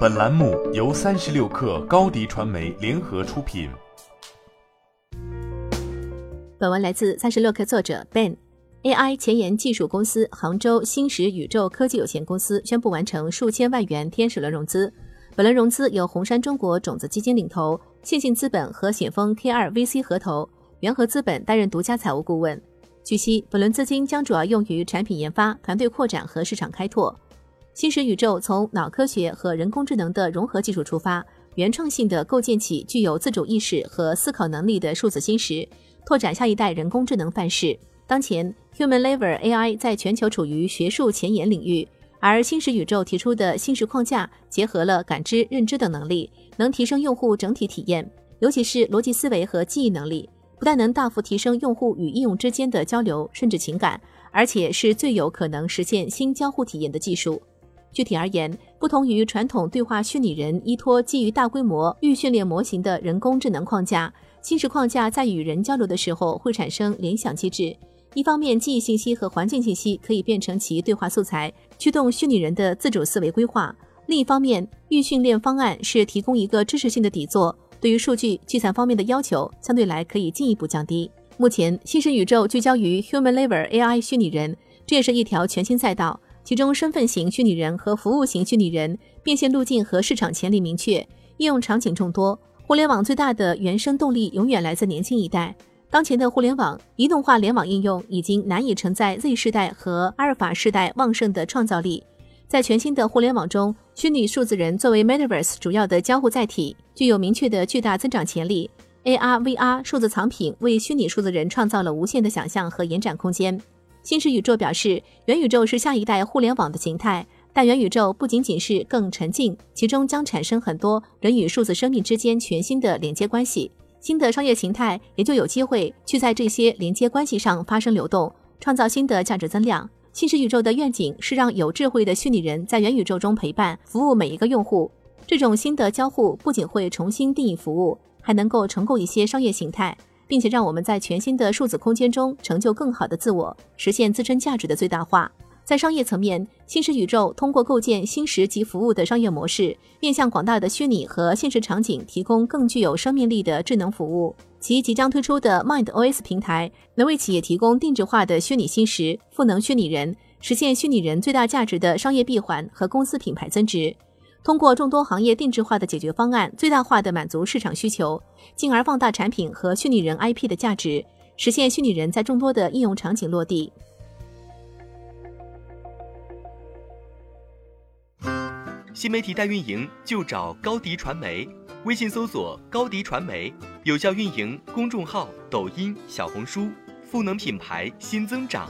本栏目由三十六氪高低传媒联合出品。本文来自三十六氪作者 Ben。AI 前沿技术公司杭州新石宇宙科技有限公司宣布完成数千万元天使轮融资。本轮融资由红杉中国种子基金领投，线性资本和险峰 K2 VC 合投，元和资本担任独家财务顾问。据悉，本轮资金将主要用于产品研发、团队扩展和市场开拓。新石宇宙从脑科学和人工智能的融合技术出发，原创性的构建起具有自主意识和思考能力的数字新石，拓展下一代人工智能范式。当前，Human Level AI 在全球处于学术前沿领域，而新石宇宙提出的新石框架结合了感知、认知等能力，能提升用户整体体验，尤其是逻辑思维和记忆能力，不但能大幅提升用户与应用之间的交流甚至情感，而且是最有可能实现新交互体验的技术。具体而言，不同于传统对话虚拟人依托基于大规模预训练模型的人工智能框架，新式框架在与人交流的时候会产生联想机制。一方面，记忆信息和环境信息可以变成其对话素材，驱动虚拟人的自主思维规划；另一方面，预训练方案是提供一个知识性的底座，对于数据计算方面的要求相对来可以进一步降低。目前，新石宇宙聚焦于 Human Level AI 虚拟人，这也是一条全新赛道。其中，身份型虚拟人和服务型虚拟人变现路径和市场潜力明确，应用场景众多。互联网最大的原生动力永远来自年轻一代。当前的互联网移动化联网应用已经难以承载 Z 世代和阿尔法世代旺盛的创造力。在全新的互联网中，虚拟数字人作为 Metaverse 主要的交互载体，具有明确的巨大增长潜力。AR、VR 数字藏品为虚拟数字人创造了无限的想象和延展空间。新石宇宙表示，元宇宙是下一代互联网的形态，但元宇宙不仅仅是更沉浸，其中将产生很多人与数字生命之间全新的连接关系，新的商业形态也就有机会去在这些连接关系上发生流动，创造新的价值增量。新石宇宙的愿景是让有智慧的虚拟人在元宇宙中陪伴、服务每一个用户。这种新的交互不仅会重新定义服务，还能够重构一些商业形态。并且让我们在全新的数字空间中成就更好的自我，实现自身价值的最大化。在商业层面，新石宇宙通过构建新石级服务的商业模式，面向广大的虚拟和现实场景提供更具有生命力的智能服务。其即将推出的 Mind OS 平台，能为企业提供定制化的虚拟新石、赋能虚拟人，实现虚拟人最大价值的商业闭环和公司品牌增值。通过众多行业定制化的解决方案，最大化的满足市场需求，进而放大产品和虚拟人 IP 的价值，实现虚拟人在众多的应用场景落地。新媒体代运营就找高迪传媒，微信搜索高迪传媒，有效运营公众号、抖音、小红书，赋能品牌新增长。